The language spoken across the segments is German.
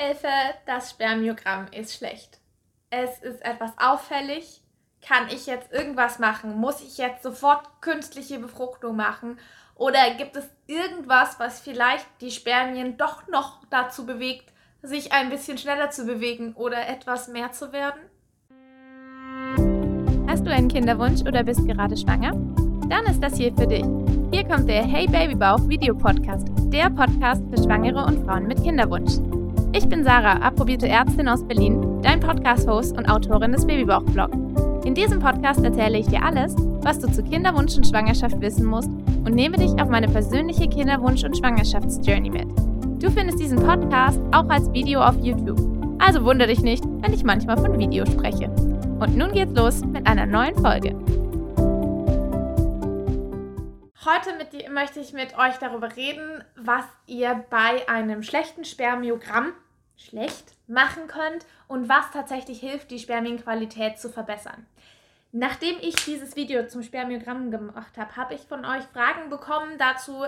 Hilfe, das Spermiogramm ist schlecht. Es ist etwas auffällig. Kann ich jetzt irgendwas machen? Muss ich jetzt sofort künstliche Befruchtung machen? Oder gibt es irgendwas, was vielleicht die Spermien doch noch dazu bewegt, sich ein bisschen schneller zu bewegen oder etwas mehr zu werden? Hast du einen Kinderwunsch oder bist gerade schwanger? Dann ist das hier für dich. Hier kommt der Hey Babybauch Video Podcast, der Podcast für Schwangere und Frauen mit Kinderwunsch. Ich bin Sarah, approbierte Ärztin aus Berlin, dein Podcast-Host und Autorin des Babybauch-Blog. In diesem Podcast erzähle ich dir alles, was du zu Kinderwunsch und Schwangerschaft wissen musst und nehme dich auf meine persönliche Kinderwunsch- und Schwangerschaftsjourney mit. Du findest diesen Podcast auch als Video auf YouTube. Also wundere dich nicht, wenn ich manchmal von Video spreche. Und nun geht's los mit einer neuen Folge. Heute dir möchte ich mit euch darüber reden, was ihr bei einem schlechten Spermiogramm schlecht machen könnt und was tatsächlich hilft, die Spermienqualität zu verbessern. Nachdem ich dieses Video zum Spermiogramm gemacht habe, habe ich von euch Fragen bekommen dazu,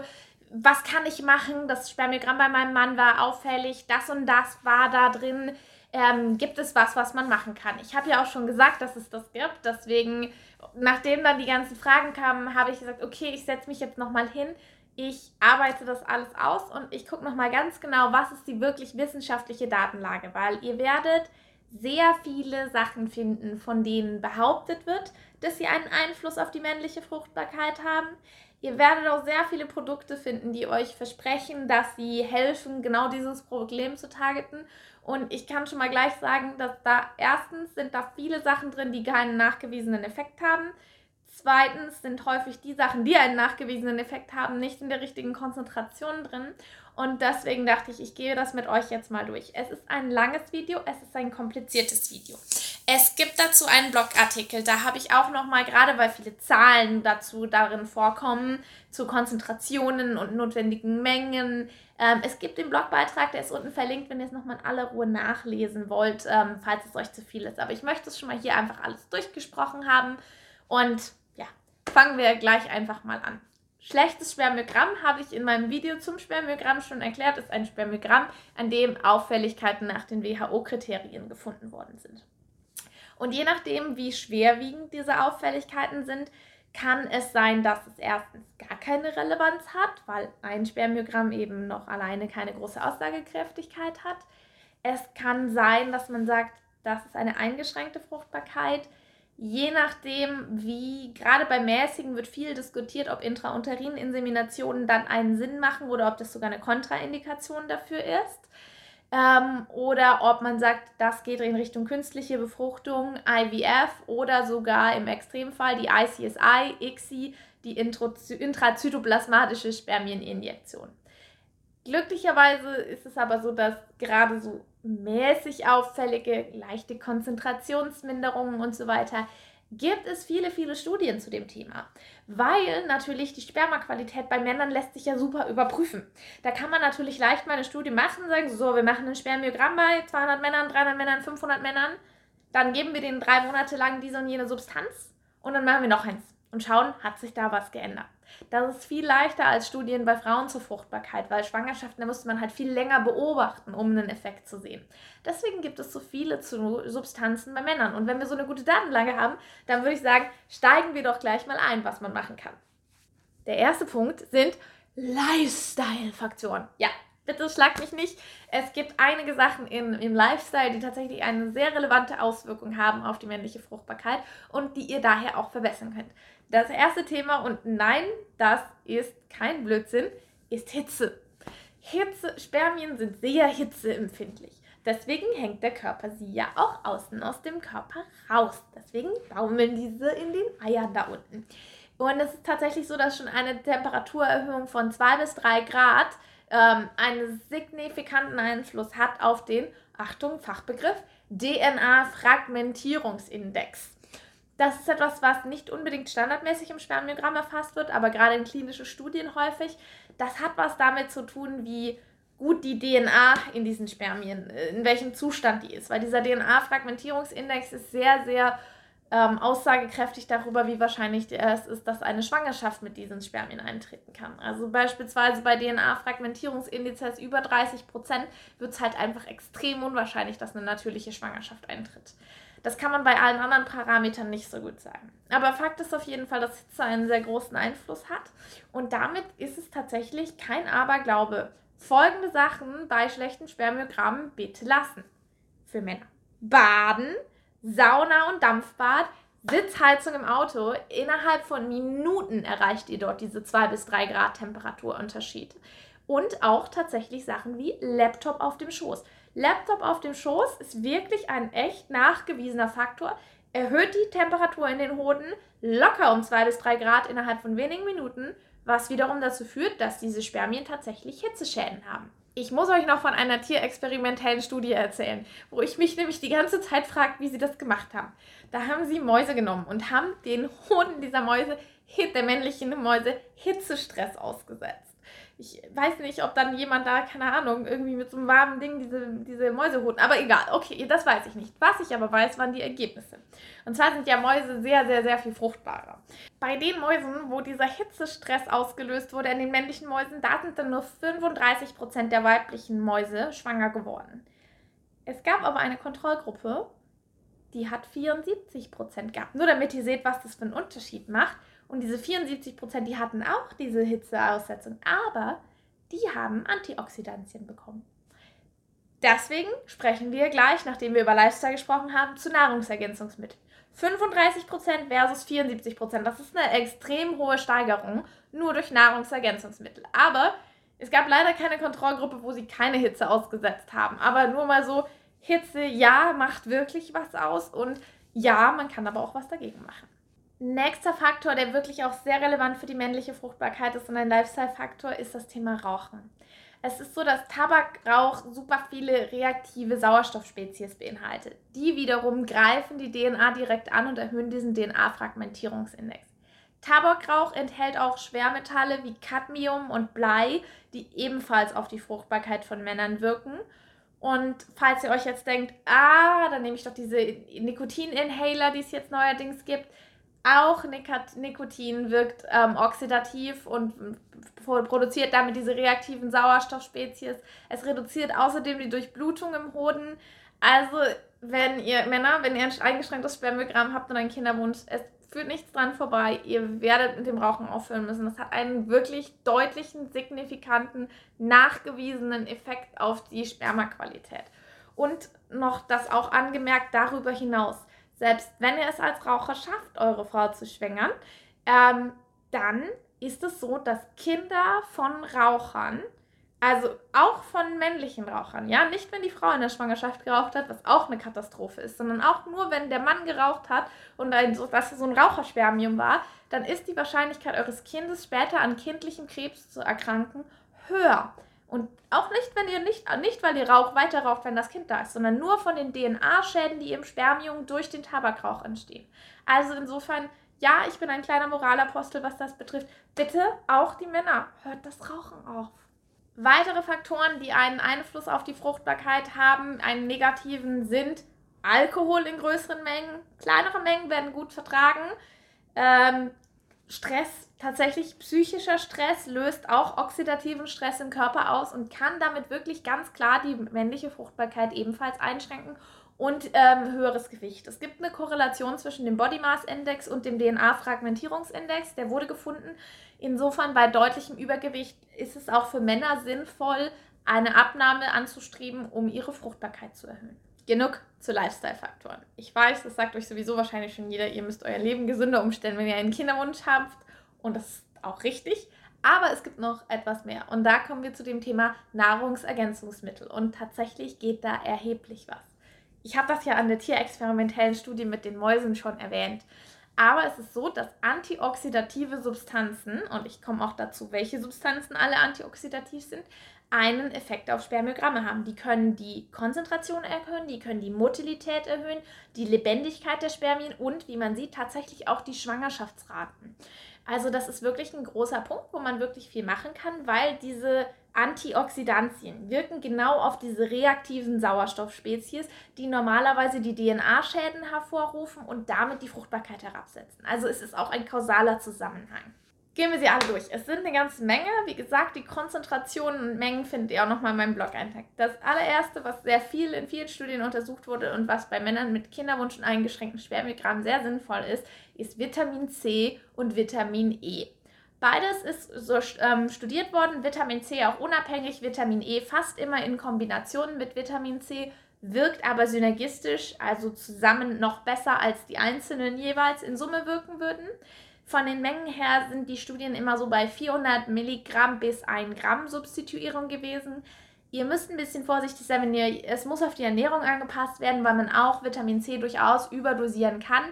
was kann ich machen? Das Spermiogramm bei meinem Mann war auffällig, das und das war da drin. Ähm, gibt es was, was man machen kann? Ich habe ja auch schon gesagt, dass es das gibt, deswegen nachdem dann die ganzen Fragen kamen, habe ich gesagt, okay, ich setze mich jetzt nochmal hin, ich arbeite das alles aus und ich gucke nochmal ganz genau, was ist die wirklich wissenschaftliche Datenlage, weil ihr werdet sehr viele Sachen finden, von denen behauptet wird, dass sie einen Einfluss auf die männliche Fruchtbarkeit haben. Ihr werdet auch sehr viele Produkte finden, die euch versprechen, dass sie helfen, genau dieses Problem zu targeten. Und ich kann schon mal gleich sagen, dass da erstens sind da viele Sachen drin, die keinen nachgewiesenen Effekt haben. Zweitens sind häufig die Sachen, die einen nachgewiesenen Effekt haben, nicht in der richtigen Konzentration drin. Und deswegen dachte ich, ich gehe das mit euch jetzt mal durch. Es ist ein langes Video, es ist ein kompliziertes Video. Es gibt dazu einen Blogartikel, da habe ich auch noch mal gerade weil viele Zahlen dazu darin vorkommen zu Konzentrationen und notwendigen Mengen. Ähm, es gibt den Blogbeitrag, der ist unten verlinkt, wenn ihr es noch mal in aller Ruhe nachlesen wollt, ähm, falls es euch zu viel ist. Aber ich möchte es schon mal hier einfach alles durchgesprochen haben und fangen wir gleich einfach mal an. Schlechtes Spermiogramm habe ich in meinem Video zum Spermiogramm schon erklärt, ist ein Spermiogramm, an dem Auffälligkeiten nach den WHO-Kriterien gefunden worden sind. Und je nachdem, wie schwerwiegend diese Auffälligkeiten sind, kann es sein, dass es erstens gar keine Relevanz hat, weil ein Spermiogramm eben noch alleine keine große Aussagekräftigkeit hat. Es kann sein, dass man sagt, das ist eine eingeschränkte Fruchtbarkeit. Je nachdem, wie, gerade bei mäßigen wird viel diskutiert, ob Intrauterin-Inseminationen dann einen Sinn machen oder ob das sogar eine Kontraindikation dafür ist. Ähm, oder ob man sagt, das geht in Richtung künstliche Befruchtung, IVF oder sogar im Extremfall die ICSI, ICSI, die intrazytoplasmatische Spermieninjektion. Glücklicherweise ist es aber so, dass gerade so mäßig auffällige, leichte Konzentrationsminderungen und so weiter gibt es viele, viele Studien zu dem Thema. Weil natürlich die Spermaqualität bei Männern lässt sich ja super überprüfen. Da kann man natürlich leicht mal eine Studie machen, sagen so, wir machen ein Spermiogramm bei 200 Männern, 300 Männern, 500 Männern. Dann geben wir denen drei Monate lang diese und jene Substanz und dann machen wir noch eins und schauen, hat sich da was geändert. Das ist viel leichter als Studien bei Frauen zur Fruchtbarkeit, weil Schwangerschaften, da musste man halt viel länger beobachten, um einen Effekt zu sehen. Deswegen gibt es so viele Substanzen bei Männern. Und wenn wir so eine gute Datenlage haben, dann würde ich sagen, steigen wir doch gleich mal ein, was man machen kann. Der erste Punkt sind Lifestyle-Faktoren. Ja, bitte schlag mich nicht. Es gibt einige Sachen in, im Lifestyle, die tatsächlich eine sehr relevante Auswirkung haben auf die männliche Fruchtbarkeit und die ihr daher auch verbessern könnt. Das erste Thema, und nein, das ist kein Blödsinn, ist Hitze. Hitze, Spermien sind sehr hitzeempfindlich. Deswegen hängt der Körper sie ja auch außen aus dem Körper raus. Deswegen baumeln diese in den Eiern da unten. Und es ist tatsächlich so, dass schon eine Temperaturerhöhung von 2 bis 3 Grad ähm, einen signifikanten Einfluss hat auf den, Achtung, Fachbegriff, DNA-Fragmentierungsindex. Das ist etwas, was nicht unbedingt standardmäßig im Spermiogramm erfasst wird, aber gerade in klinischen Studien häufig. Das hat was damit zu tun, wie gut die DNA in diesen Spermien, äh, in welchem Zustand die ist. Weil dieser DNA-Fragmentierungsindex ist sehr, sehr ähm, aussagekräftig darüber, wie wahrscheinlich es ist, dass eine Schwangerschaft mit diesen Spermien eintreten kann. Also beispielsweise bei DNA-Fragmentierungsindizes über 30 Prozent wird es halt einfach extrem unwahrscheinlich, dass eine natürliche Schwangerschaft eintritt. Das kann man bei allen anderen Parametern nicht so gut sagen. Aber Fakt ist auf jeden Fall, dass Hitze einen sehr großen Einfluss hat. Und damit ist es tatsächlich kein Aberglaube. Folgende Sachen bei schlechten Spermiogrammen bitte lassen. Für Männer. Baden, Sauna und Dampfbad, Sitzheizung im Auto. Innerhalb von Minuten erreicht ihr dort diese 2 bis 3 Grad Temperaturunterschied. Und auch tatsächlich Sachen wie Laptop auf dem Schoß. Laptop auf dem Schoß ist wirklich ein echt nachgewiesener Faktor. Erhöht die Temperatur in den Hoden locker um 2 bis 3 Grad innerhalb von wenigen Minuten, was wiederum dazu führt, dass diese Spermien tatsächlich Hitzeschäden haben. Ich muss euch noch von einer tierexperimentellen Studie erzählen, wo ich mich nämlich die ganze Zeit frage, wie sie das gemacht haben. Da haben sie Mäuse genommen und haben den Hoden dieser Mäuse, der männlichen Mäuse, Hitzestress ausgesetzt ich weiß nicht, ob dann jemand da, keine Ahnung, irgendwie mit so einem warmen Ding diese, diese Mäuse holt. Aber egal, okay, das weiß ich nicht. Was ich aber weiß, waren die Ergebnisse. Und zwar sind ja Mäuse sehr, sehr, sehr viel fruchtbarer. Bei den Mäusen, wo dieser Hitzestress ausgelöst wurde, an den männlichen Mäusen, da sind dann nur 35% der weiblichen Mäuse schwanger geworden. Es gab aber eine Kontrollgruppe, die hat 74% gehabt. Nur damit ihr seht, was das für einen Unterschied macht. Und diese 74 Prozent, die hatten auch diese Hitzeaussetzung, aber die haben Antioxidantien bekommen. Deswegen sprechen wir gleich, nachdem wir über Lifestyle gesprochen haben, zu Nahrungsergänzungsmitteln. 35% versus 74%. Das ist eine extrem hohe Steigerung, nur durch Nahrungsergänzungsmittel. Aber es gab leider keine Kontrollgruppe, wo sie keine Hitze ausgesetzt haben. Aber nur mal so, Hitze, ja, macht wirklich was aus und ja, man kann aber auch was dagegen machen. Nächster Faktor, der wirklich auch sehr relevant für die männliche Fruchtbarkeit ist und ein Lifestyle-Faktor, ist das Thema Rauchen. Es ist so, dass Tabakrauch super viele reaktive Sauerstoffspezies beinhaltet. Die wiederum greifen die DNA direkt an und erhöhen diesen DNA-Fragmentierungsindex. Tabakrauch enthält auch Schwermetalle wie Cadmium und Blei, die ebenfalls auf die Fruchtbarkeit von Männern wirken. Und falls ihr euch jetzt denkt, ah, dann nehme ich doch diese Nikotin-Inhaler, die es jetzt neuerdings gibt, auch Nikotin wirkt ähm, oxidativ und produziert damit diese reaktiven Sauerstoffspezies. Es reduziert außerdem die Durchblutung im Hoden. Also, wenn ihr Männer, wenn ihr ein eingeschränktes Spermiogramm habt und einen Kinderwunsch, es führt nichts dran vorbei. Ihr werdet mit dem Rauchen aufhören müssen. Das hat einen wirklich deutlichen, signifikanten, nachgewiesenen Effekt auf die Spermaqualität. Und noch das auch angemerkt darüber hinaus selbst wenn ihr es als Raucher schafft, eure Frau zu schwängern, ähm, dann ist es so, dass Kinder von Rauchern, also auch von männlichen Rauchern, ja, nicht wenn die Frau in der Schwangerschaft geraucht hat, was auch eine Katastrophe ist, sondern auch nur wenn der Mann geraucht hat und ein, so, dass so ein Raucherspermium war, dann ist die Wahrscheinlichkeit eures Kindes später an kindlichem Krebs zu erkranken höher. Und auch nicht, wenn ihr nicht, nicht weil ihr raucht, weiter raucht, wenn das Kind da ist, sondern nur von den DNA-Schäden, die im Spermium durch den Tabakrauch entstehen. Also insofern, ja, ich bin ein kleiner Moralapostel, was das betrifft. Bitte auch die Männer, hört das Rauchen auf. Weitere Faktoren, die einen Einfluss auf die Fruchtbarkeit haben, einen negativen, sind Alkohol in größeren Mengen. Kleinere Mengen werden gut vertragen. Ähm, Stress tatsächlich psychischer Stress löst auch oxidativen Stress im Körper aus und kann damit wirklich ganz klar die männliche Fruchtbarkeit ebenfalls einschränken und ähm, höheres Gewicht. Es gibt eine Korrelation zwischen dem Body Mass Index und dem DNA-Fragmentierungsindex. Der wurde gefunden. Insofern bei deutlichem Übergewicht ist es auch für Männer sinnvoll, eine Abnahme anzustreben, um ihre Fruchtbarkeit zu erhöhen. Genug zu Lifestyle-Faktoren. Ich weiß, das sagt euch sowieso wahrscheinlich schon jeder, ihr müsst euer Leben gesünder umstellen, wenn ihr einen Kinderwunsch habt und das ist auch richtig. Aber es gibt noch etwas mehr. Und da kommen wir zu dem Thema Nahrungsergänzungsmittel. Und tatsächlich geht da erheblich was. Ich habe das ja an der tierexperimentellen Studie mit den Mäusen schon erwähnt. Aber es ist so, dass antioxidative Substanzen, und ich komme auch dazu, welche Substanzen alle antioxidativ sind, einen Effekt auf Spermiogramme haben. Die können die Konzentration erhöhen, die können die Motilität erhöhen, die Lebendigkeit der Spermien und, wie man sieht, tatsächlich auch die Schwangerschaftsraten. Also das ist wirklich ein großer Punkt, wo man wirklich viel machen kann, weil diese Antioxidantien wirken genau auf diese reaktiven Sauerstoffspezies, die normalerweise die DNA-Schäden hervorrufen und damit die Fruchtbarkeit herabsetzen. Also es ist auch ein kausaler Zusammenhang. Gehen wir sie alle durch. Es sind eine ganze Menge. Wie gesagt, die Konzentrationen und Mengen findet ihr auch nochmal in meinem Blog-Eintrag. Das allererste, was sehr viel in vielen Studien untersucht wurde und was bei Männern mit Kinderwunsch und eingeschränkten Spermiogramm sehr sinnvoll ist, ist Vitamin C und Vitamin E. Beides ist so ähm, studiert worden, Vitamin C auch unabhängig, Vitamin E fast immer in Kombination mit Vitamin C, wirkt aber synergistisch, also zusammen noch besser als die einzelnen jeweils in Summe wirken würden. Von den Mengen her sind die Studien immer so bei 400 Milligramm bis 1 Gramm Substituierung gewesen. Ihr müsst ein bisschen vorsichtig sein, wenn ihr, es muss auf die Ernährung angepasst werden, weil man auch Vitamin C durchaus überdosieren kann.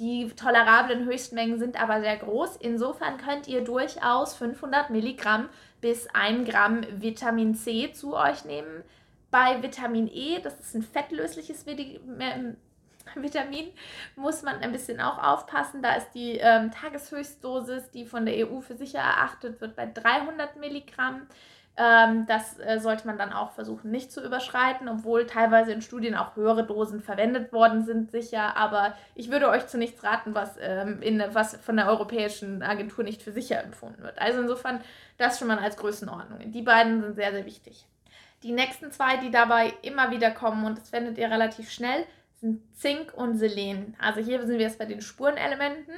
Die tolerablen Höchstmengen sind aber sehr groß. Insofern könnt ihr durchaus 500 Milligramm bis 1 Gramm Vitamin C zu euch nehmen. Bei Vitamin E, das ist ein fettlösliches Vitamin, muss man ein bisschen auch aufpassen. Da ist die ähm, Tageshöchstdosis, die von der EU für sicher erachtet wird, bei 300 Milligramm. Ähm, das äh, sollte man dann auch versuchen nicht zu überschreiten, obwohl teilweise in Studien auch höhere Dosen verwendet worden sind, sicher. Aber ich würde euch zu nichts raten, was, ähm, in, was von der Europäischen Agentur nicht für sicher empfunden wird. Also insofern das schon mal als Größenordnung. Die beiden sind sehr, sehr wichtig. Die nächsten zwei, die dabei immer wieder kommen, und das findet ihr relativ schnell, sind Zink und Selen. Also hier sind wir jetzt bei den Spurenelementen.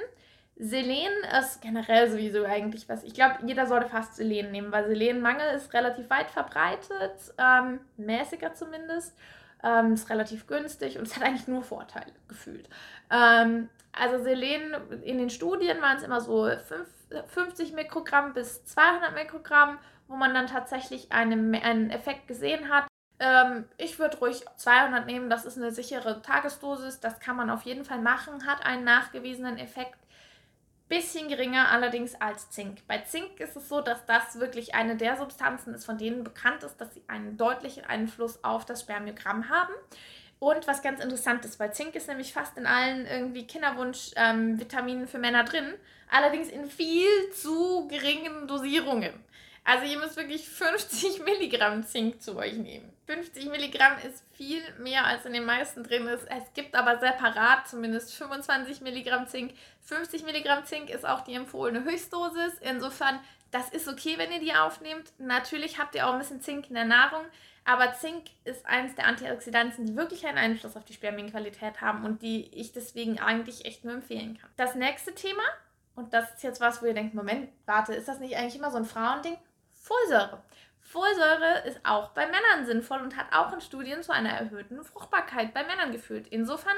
Selen ist generell sowieso eigentlich was. Ich glaube, jeder sollte fast Selen nehmen, weil Selenmangel ist relativ weit verbreitet, ähm, mäßiger zumindest. Ähm, ist relativ günstig und es hat eigentlich nur Vorteile gefühlt. Ähm, also Selen in den Studien waren es immer so 5, 50 Mikrogramm bis 200 Mikrogramm, wo man dann tatsächlich einen, einen Effekt gesehen hat. Ähm, ich würde ruhig 200 nehmen, das ist eine sichere Tagesdosis, das kann man auf jeden Fall machen, hat einen nachgewiesenen Effekt bisschen geringer allerdings als Zink. Bei Zink ist es so, dass das wirklich eine der Substanzen ist, von denen bekannt ist, dass sie einen deutlichen Einfluss auf das Spermiogramm haben. Und was ganz interessant ist, weil Zink ist nämlich fast in allen irgendwie Kinderwunsch-Vitaminen ähm, für Männer drin, allerdings in viel zu geringen Dosierungen. Also ihr müsst wirklich 50 Milligramm Zink zu euch nehmen. 50 Milligramm ist viel mehr als in den meisten drin ist. Es gibt aber separat zumindest 25 Milligramm Zink. 50 Milligramm Zink ist auch die empfohlene Höchstdosis. Insofern, das ist okay, wenn ihr die aufnehmt. Natürlich habt ihr auch ein bisschen Zink in der Nahrung. Aber Zink ist eines der Antioxidantien, die wirklich einen Einfluss auf die Spermienqualität haben und die ich deswegen eigentlich echt nur empfehlen kann. Das nächste Thema, und das ist jetzt was, wo ihr denkt, Moment, warte, ist das nicht eigentlich immer so ein Frauending? Folsäure. Folsäure ist auch bei Männern sinnvoll und hat auch in Studien zu einer erhöhten Fruchtbarkeit bei Männern geführt. Insofern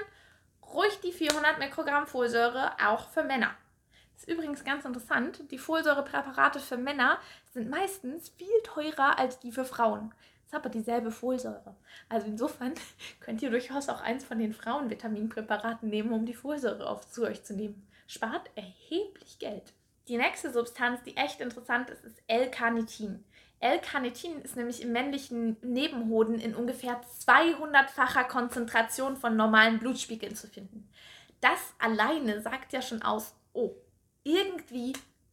ruhig die 400 Mikrogramm Folsäure auch für Männer. Das ist übrigens ganz interessant. Die Folsäurepräparate für Männer sind meistens viel teurer als die für Frauen. Ist aber dieselbe Folsäure. Also insofern könnt ihr durchaus auch eins von den Frauenvitaminpräparaten nehmen, um die Folsäure auf zu euch zu nehmen. Spart erheblich Geld. Die nächste Substanz, die echt interessant ist, ist L-Carnitin. L-Carnitin ist nämlich im männlichen Nebenhoden in ungefähr 200-facher Konzentration von normalen Blutspiegeln zu finden. Das alleine sagt ja schon aus, oh, irgendwie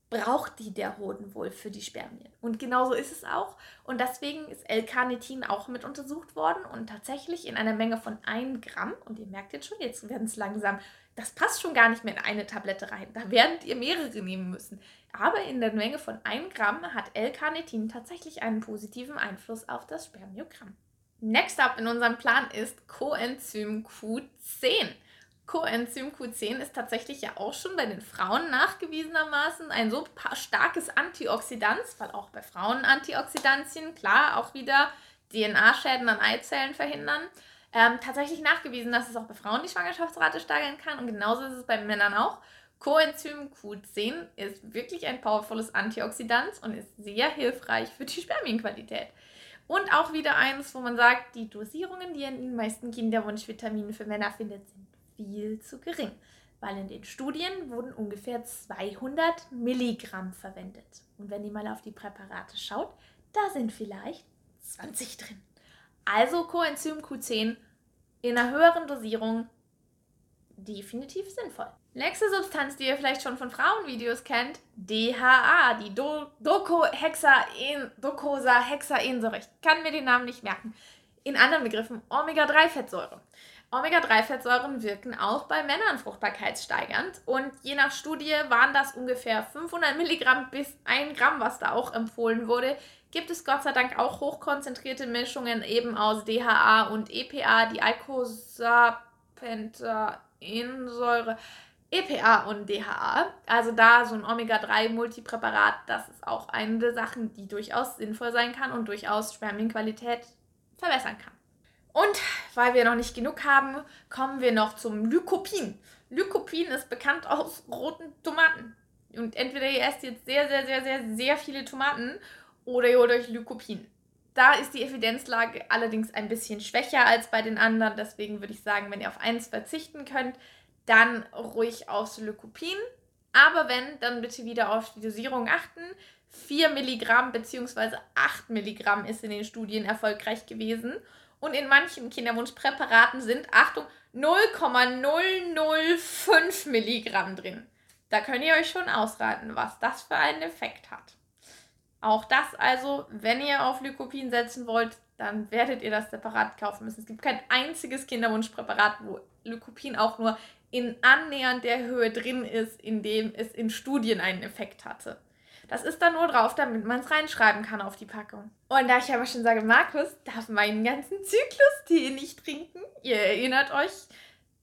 braucht die der Hoden wohl für die Spermien. Und genauso ist es auch. Und deswegen ist L-Carnitin auch mit untersucht worden und tatsächlich in einer Menge von 1 Gramm. Und ihr merkt jetzt schon, jetzt werden es langsam das passt schon gar nicht mehr in eine Tablette rein. Da werdet ihr mehrere nehmen müssen. Aber in der Menge von 1 Gramm hat L-Carnitin tatsächlich einen positiven Einfluss auf das Spermiogramm. Next up in unserem Plan ist Coenzym Q10. Coenzym Q10 ist tatsächlich ja auch schon bei den Frauen nachgewiesenermaßen ein so starkes Antioxidant, weil auch bei Frauen Antioxidantien, klar, auch wieder DNA-Schäden an Eizellen verhindern ähm, tatsächlich nachgewiesen, dass es auch bei Frauen die Schwangerschaftsrate steigern kann und genauso ist es bei Männern auch. Coenzym Q10 ist wirklich ein powervolles Antioxidant und ist sehr hilfreich für die Spermienqualität. Und auch wieder eins, wo man sagt, die Dosierungen, die in den meisten Kinderwunschvitaminen für Männer findet, sind viel zu gering, weil in den Studien wurden ungefähr 200 Milligramm verwendet. Und wenn ihr mal auf die Präparate schaut, da sind vielleicht 20 drin. Also Coenzym Q10 in einer höheren Dosierung definitiv sinnvoll. Nächste Substanz, die ihr vielleicht schon von Frauenvideos kennt, DHA, die Do Docosahexaensäure. Ich kann mir den Namen nicht merken. In anderen Begriffen Omega-3-Fettsäure. Omega-3-Fettsäuren wirken auch bei Männern fruchtbarkeitssteigernd und je nach Studie waren das ungefähr 500 Milligramm bis 1 Gramm, was da auch empfohlen wurde. Gibt es Gott sei Dank auch hochkonzentrierte Mischungen eben aus DHA und EPA, die Eicosapentaensäure. EPA und DHA, also da so ein Omega-3-Multipräparat, das ist auch eine der Sachen, die durchaus sinnvoll sein kann und durchaus Spermienqualität verbessern kann. Und weil wir noch nicht genug haben, kommen wir noch zum Lycopin. Lycopin ist bekannt aus roten Tomaten. Und entweder ihr esst jetzt sehr, sehr, sehr, sehr, sehr viele Tomaten oder ihr holt euch Lycopin. Da ist die Evidenzlage allerdings ein bisschen schwächer als bei den anderen. Deswegen würde ich sagen, wenn ihr auf eins verzichten könnt, dann ruhig aufs Lycopin. Aber wenn, dann bitte wieder auf die Dosierung achten. 4 Milligramm bzw. 8 Milligramm ist in den Studien erfolgreich gewesen. Und in manchen Kinderwunschpräparaten sind, Achtung, 0,005 Milligramm drin. Da könnt ihr euch schon ausraten, was das für einen Effekt hat. Auch das also, wenn ihr auf Lycopin setzen wollt, dann werdet ihr das separat kaufen müssen. Es gibt kein einziges Kinderwunschpräparat, wo Lycopin auch nur in annähernd der Höhe drin ist, in dem es in Studien einen Effekt hatte. Das ist da nur drauf, damit man es reinschreiben kann auf die Packung. Und da ich aber schon sage, Markus darf meinen ganzen Zyklus-Tee nicht trinken. Ihr erinnert euch,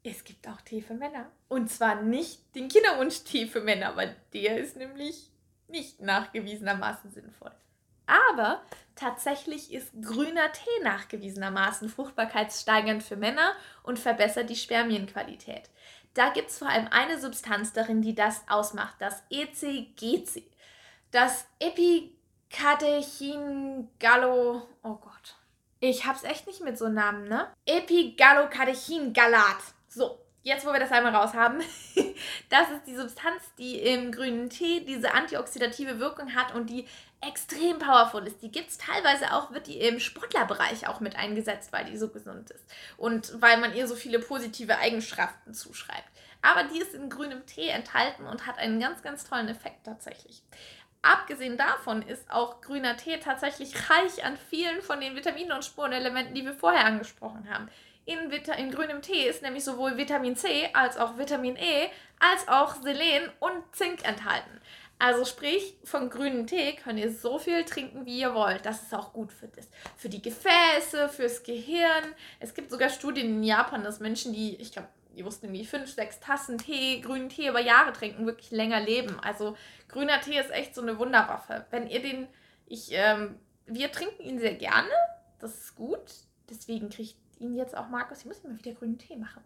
es gibt auch Tee für Männer. Und zwar nicht den Kinderwunsch-Tee für Männer, weil der ist nämlich nicht nachgewiesenermaßen sinnvoll. Aber tatsächlich ist grüner Tee nachgewiesenermaßen fruchtbarkeitssteigernd für Männer und verbessert die Spermienqualität. Da gibt es vor allem eine Substanz darin, die das ausmacht, das ECGC. Das Epicatechin-Gallo. Oh Gott. Ich hab's echt nicht mit so einem Namen, ne? Epigallocatechin-Galat. So, jetzt wo wir das einmal raus haben. das ist die Substanz, die im grünen Tee diese antioxidative Wirkung hat und die extrem powerful ist. Die gibt es teilweise auch, wird die im Sportlerbereich auch mit eingesetzt, weil die so gesund ist. Und weil man ihr so viele positive Eigenschaften zuschreibt. Aber die ist in grünem Tee enthalten und hat einen ganz, ganz tollen Effekt tatsächlich. Abgesehen davon ist auch grüner Tee tatsächlich reich an vielen von den Vitaminen und Spurenelementen, die wir vorher angesprochen haben. In, in grünem Tee ist nämlich sowohl Vitamin C als auch Vitamin E als auch Selen und Zink enthalten. Also sprich, von grünem Tee könnt ihr so viel trinken, wie ihr wollt. Das ist auch gut für, das, für die Gefäße, fürs Gehirn. Es gibt sogar Studien in Japan, dass Menschen, die, ich glaube, die wussten irgendwie fünf, sechs Tassen Tee, grünen Tee über Jahre trinken, wirklich länger leben. Also grüner Tee ist echt so eine Wunderwaffe. Wenn ihr den, ich, ähm, wir trinken ihn sehr gerne, das ist gut. Deswegen kriegt ihn jetzt auch Markus. Ich muss immer wieder grünen Tee machen.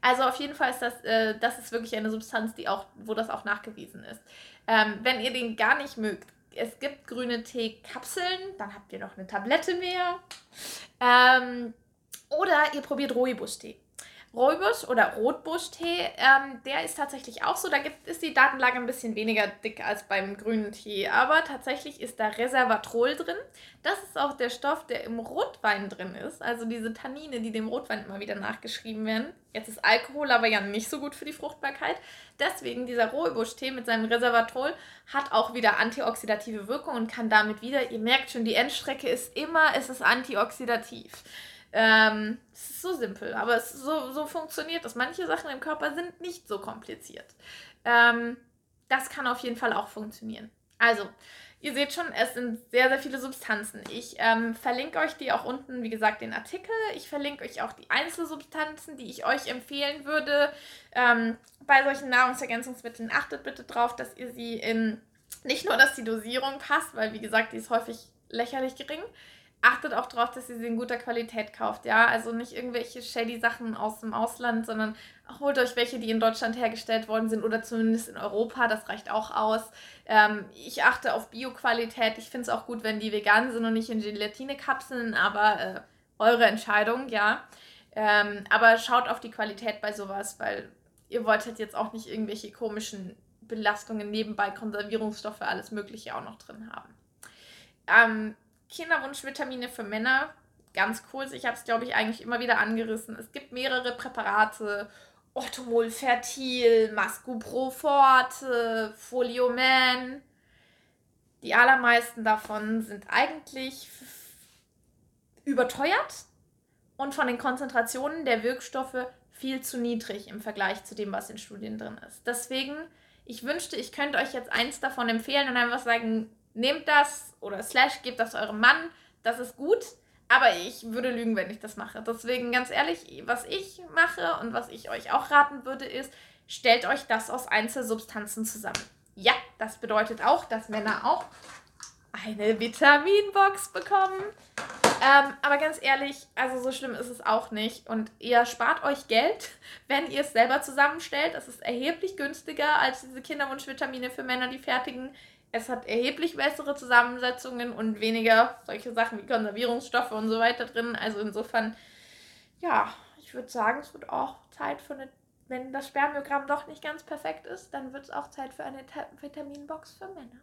Also auf jeden Fall ist das, äh, das ist wirklich eine Substanz, die auch, wo das auch nachgewiesen ist. Ähm, wenn ihr den gar nicht mögt, es gibt grüne Teekapseln, dann habt ihr noch eine Tablette mehr. Ähm, oder ihr probiert Rooibos-Tee. Rooibos oder Rotbuschtee, ähm, der ist tatsächlich auch so. Da gibt, ist die Datenlage ein bisschen weniger dick als beim grünen Tee. Aber tatsächlich ist da Resveratrol drin. Das ist auch der Stoff, der im Rotwein drin ist. Also diese Tannine, die dem Rotwein immer wieder nachgeschrieben werden. Jetzt ist Alkohol aber ja nicht so gut für die Fruchtbarkeit. Deswegen dieser Rooibos-Tee mit seinem Resveratrol hat auch wieder antioxidative Wirkung und kann damit wieder, ihr merkt schon, die Endstrecke ist immer, es ist antioxidativ. Ähm, es ist so simpel, aber es so, so funktioniert das. Manche Sachen im Körper sind nicht so kompliziert. Ähm, das kann auf jeden Fall auch funktionieren. Also, ihr seht schon, es sind sehr, sehr viele Substanzen. Ich ähm, verlinke euch die auch unten, wie gesagt, den Artikel. Ich verlinke euch auch die Einzelsubstanzen, die ich euch empfehlen würde. Ähm, bei solchen Nahrungsergänzungsmitteln achtet bitte drauf, dass ihr sie in, nicht nur, dass die Dosierung passt, weil, wie gesagt, die ist häufig lächerlich gering, achtet auch darauf, dass ihr sie in guter Qualität kauft, ja. Also nicht irgendwelche shady Sachen aus dem Ausland, sondern holt euch welche, die in Deutschland hergestellt worden sind oder zumindest in Europa, das reicht auch aus. Ähm, ich achte auf Bioqualität. Ich finde es auch gut, wenn die vegan sind und nicht in Gelatine-Kapseln, aber äh, eure Entscheidung, ja. Ähm, aber schaut auf die Qualität bei sowas, weil ihr wollt jetzt auch nicht irgendwelche komischen Belastungen nebenbei, Konservierungsstoffe, alles Mögliche auch noch drin haben. Ähm, Kinderwunschvitamine für Männer, ganz kurz, ich habe es, glaube ich, eigentlich immer wieder angerissen. Es gibt mehrere Präparate Orthomol Fertil, Mascupro Forte, Folioman. Die allermeisten davon sind eigentlich überteuert und von den Konzentrationen der Wirkstoffe viel zu niedrig im Vergleich zu dem, was in Studien drin ist. Deswegen, ich wünschte, ich könnte euch jetzt eins davon empfehlen und einfach sagen, nehmt das oder slash gebt das eurem Mann, das ist gut. Aber ich würde lügen, wenn ich das mache. Deswegen ganz ehrlich, was ich mache und was ich euch auch raten würde, ist, stellt euch das aus Einzelsubstanzen zusammen. Ja, das bedeutet auch, dass Männer auch eine Vitaminbox bekommen. Ähm, aber ganz ehrlich, also so schlimm ist es auch nicht. Und ihr spart euch Geld, wenn ihr es selber zusammenstellt. Das ist erheblich günstiger als diese Kinderwunschvitamine für Männer, die fertigen. Es hat erheblich bessere Zusammensetzungen und weniger solche Sachen wie Konservierungsstoffe und so weiter drin. Also insofern, ja, ich würde sagen, es wird auch Zeit für eine, wenn das Spermiogramm doch nicht ganz perfekt ist, dann wird es auch Zeit für eine Vitaminbox für Männer.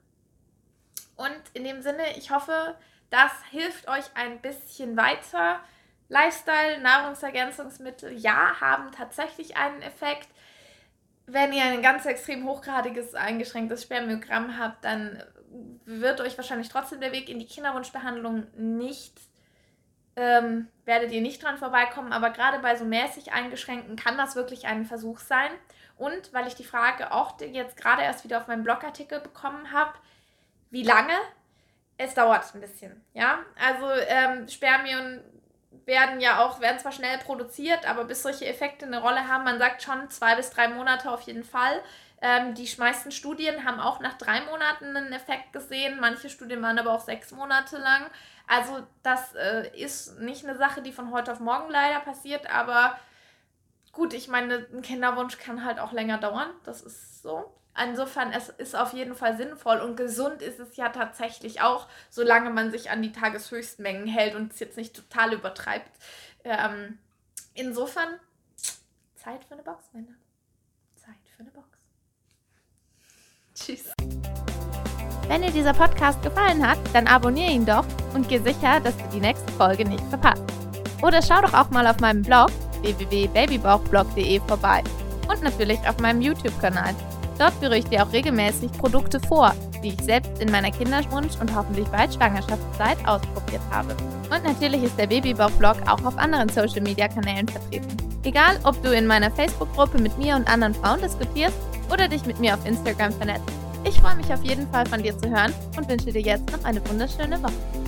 Und in dem Sinne, ich hoffe, das hilft euch ein bisschen weiter. Lifestyle, Nahrungsergänzungsmittel, ja, haben tatsächlich einen Effekt wenn ihr ein ganz extrem hochgradiges, eingeschränktes Spermiogramm habt, dann wird euch wahrscheinlich trotzdem der Weg in die Kinderwunschbehandlung nicht, ähm, werdet ihr nicht dran vorbeikommen, aber gerade bei so mäßig eingeschränkten kann das wirklich ein Versuch sein. Und weil ich die Frage auch jetzt gerade erst wieder auf meinem Blogartikel bekommen habe, wie lange? Es dauert ein bisschen, ja. Also ähm, Spermien werden ja auch, werden zwar schnell produziert, aber bis solche Effekte eine Rolle haben, man sagt schon zwei bis drei Monate auf jeden Fall. Ähm, die meisten Studien haben auch nach drei Monaten einen Effekt gesehen, manche Studien waren aber auch sechs Monate lang. Also das äh, ist nicht eine Sache, die von heute auf morgen leider passiert, aber gut, ich meine, ein Kinderwunsch kann halt auch länger dauern, das ist so. Insofern, es ist auf jeden Fall sinnvoll und gesund ist es ja tatsächlich auch, solange man sich an die Tageshöchstmengen hält und es jetzt nicht total übertreibt. Ähm, insofern, Zeit für eine Box, Männer. Zeit für eine Box. Tschüss. Wenn dir dieser Podcast gefallen hat, dann abonniere ihn doch und geh sicher, dass du die nächste Folge nicht verpasst. Oder schau doch auch mal auf meinem Blog www.babybauchblog.de vorbei und natürlich auf meinem YouTube-Kanal. Dort führe ich dir auch regelmäßig Produkte vor, die ich selbst in meiner Kinderwunsch- und hoffentlich bald Schwangerschaftszeit ausprobiert habe. Und natürlich ist der Babybauch-Blog auch auf anderen Social-Media-Kanälen vertreten. Egal, ob du in meiner Facebook-Gruppe mit mir und anderen Frauen diskutierst oder dich mit mir auf Instagram vernetzt. Ich freue mich auf jeden Fall von dir zu hören und wünsche dir jetzt noch eine wunderschöne Woche.